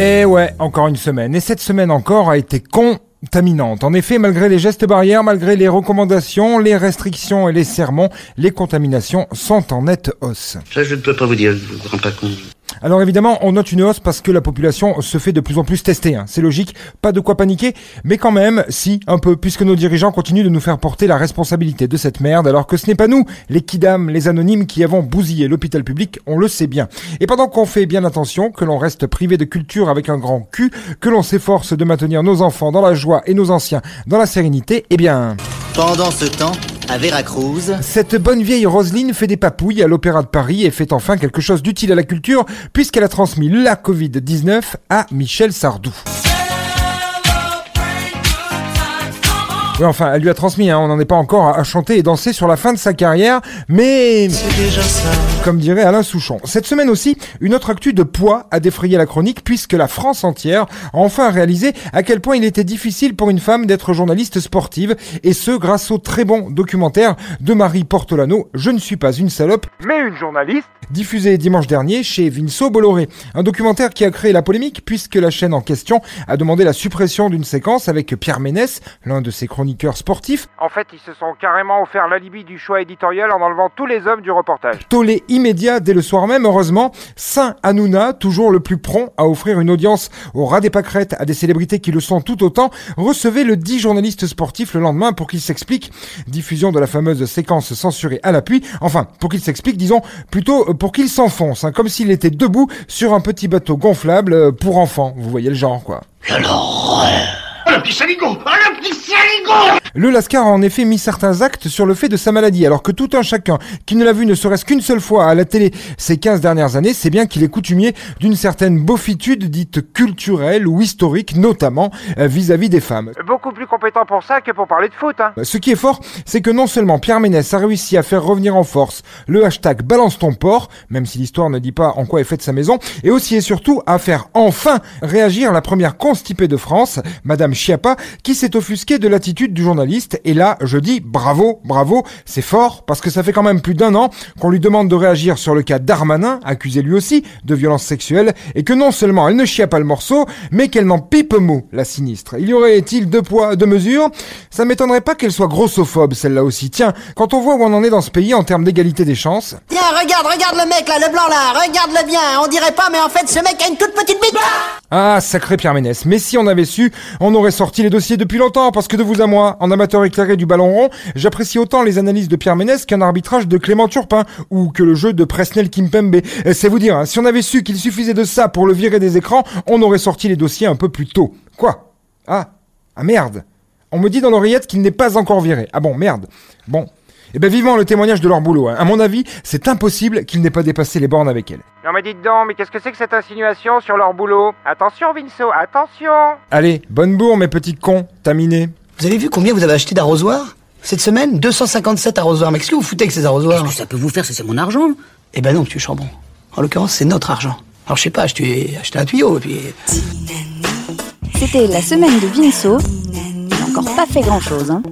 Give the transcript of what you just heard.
Et ouais, encore une semaine. Et cette semaine encore a été contaminante. En effet, malgré les gestes barrières, malgré les recommandations, les restrictions et les sermons, les contaminations sont en nette hausse. Ça, je ne peux pas vous dire, je ne vous pas compte. Alors évidemment, on note une hausse parce que la population se fait de plus en plus tester. hein. C'est logique, pas de quoi paniquer, mais quand même, si, un peu, puisque nos dirigeants continuent de nous faire porter la responsabilité de cette merde, alors que ce n'est pas nous, les kidams, les anonymes, qui avons bousillé l'hôpital public, on le sait bien. Et pendant qu'on fait bien attention, que l'on reste privé de culture avec un grand cul, que l'on s'efforce de maintenir nos enfants dans la joie et nos anciens dans la sérénité, eh bien... Pendant ce temps, à Veracruz, Cette bonne vieille Roselyne fait des papouilles à l'Opéra de Paris et fait enfin quelque chose d'utile à la culture puisqu'elle a transmis la Covid-19 à Michel Sardou. Oui, enfin, elle lui a transmis, hein, on n'en est pas encore à, à chanter et danser sur la fin de sa carrière, mais... Comme dirait Alain Souchon. Cette semaine aussi, une autre actu de poids a défrayé la chronique puisque la France entière a enfin réalisé à quel point il était difficile pour une femme d'être journaliste sportive et ce grâce au très bon documentaire de Marie Portolano, Je ne suis pas une salope, mais une journaliste, diffusé dimanche dernier chez Vinceau Bolloré. Un documentaire qui a créé la polémique puisque la chaîne en question a demandé la suppression d'une séquence avec Pierre Ménès, l'un de ses chroniqueurs sportifs, En fait, ils se sont carrément offert l'alibi du choix éditorial en enlevant tous les hommes du reportage. tollé immédiat dès le soir même, heureusement. Saint Hanouna, toujours le plus prompt à offrir une audience au ras des pâquerettes à des célébrités qui le sont tout autant, recevait le dit journaliste sportif le lendemain pour qu'il s'explique. Diffusion de la fameuse séquence censurée à l'appui. Enfin, pour qu'il s'explique, disons, plutôt pour qu'il s'enfonce, hein, comme s'il était debout sur un petit bateau gonflable euh, pour enfants. Vous voyez le genre, quoi. Le petit saligo Ah, le petit saligo Le Lascar a en effet mis certains actes sur le fait de sa maladie, alors que tout un chacun qui ne l'a vu ne serait-ce qu'une seule fois à la télé ces 15 dernières années, sait bien qu'il est coutumier d'une certaine beaufitude dite culturelle ou historique, notamment euh, vis-à-vis des femmes. Beaucoup plus compétent pour ça que pour parler de foot, hein. Ce qui est fort, c'est que non seulement Pierre Ménès a réussi à faire revenir en force le hashtag balance ton porc, même si l'histoire ne dit pas en quoi est faite sa maison, et aussi et surtout à faire enfin réagir la première constipée de France, Madame Chiappa, qui s'est offusquée de l'attitude du journaliste, et là, je dis bravo, bravo, c'est fort, parce que ça fait quand même plus d'un an qu'on lui demande de réagir sur le cas Darmanin, accusé lui aussi de violence sexuelle, et que non seulement elle ne chia pas le morceau, mais qu'elle n'en pipe mot, la sinistre. Il y aurait-il deux poids, deux mesures? Ça m'étonnerait pas qu'elle soit grossophobe, celle-là aussi. Tiens, quand on voit où on en est dans ce pays en termes d'égalité des chances, Tiens, regarde, regarde le mec là, le blanc là, regarde-le bien. On dirait pas, mais en fait, ce mec a une toute petite bite. Ah, sacré Pierre Ménès. Mais si on avait su, on aurait sorti les dossiers depuis longtemps, parce que de vous à moi, en amateur éclairé du ballon rond, j'apprécie autant les analyses de Pierre Ménès qu'un arbitrage de Clément Turpin, ou que le jeu de Presnel Kimpembe. Euh, C'est vous dire, hein, si on avait su qu'il suffisait de ça pour le virer des écrans, on aurait sorti les dossiers un peu plus tôt. Quoi? Ah Ah merde On me dit dans l'oreillette qu'il n'est pas encore viré. Ah bon, merde. Bon. Eh ben vivement le témoignage de leur boulot. hein. À mon avis, c'est impossible qu'il n'ait pas dépassé les bornes avec elle. Non mais dites donc, mais qu'est-ce que c'est que cette insinuation sur leur boulot? Attention Vinceau, attention Allez, bonne bourre mes petits cons, taminés. vous avez vu combien vous avez acheté d'arrosoirs? Cette semaine, 257 arrosoirs. Mais qu'est-ce que vous foutez avec ces arrosoirs? Qu'est-ce que ça peut vous faire? C'est c'est mon argent. Eh ben non, tu chambon. En l'occurrence, c'est notre argent. Alors je sais pas, je t'ai acheté un tuyau et puis... C'était la semaine de Vinceau. Il n'a encore pas fait grand-chose. Hein.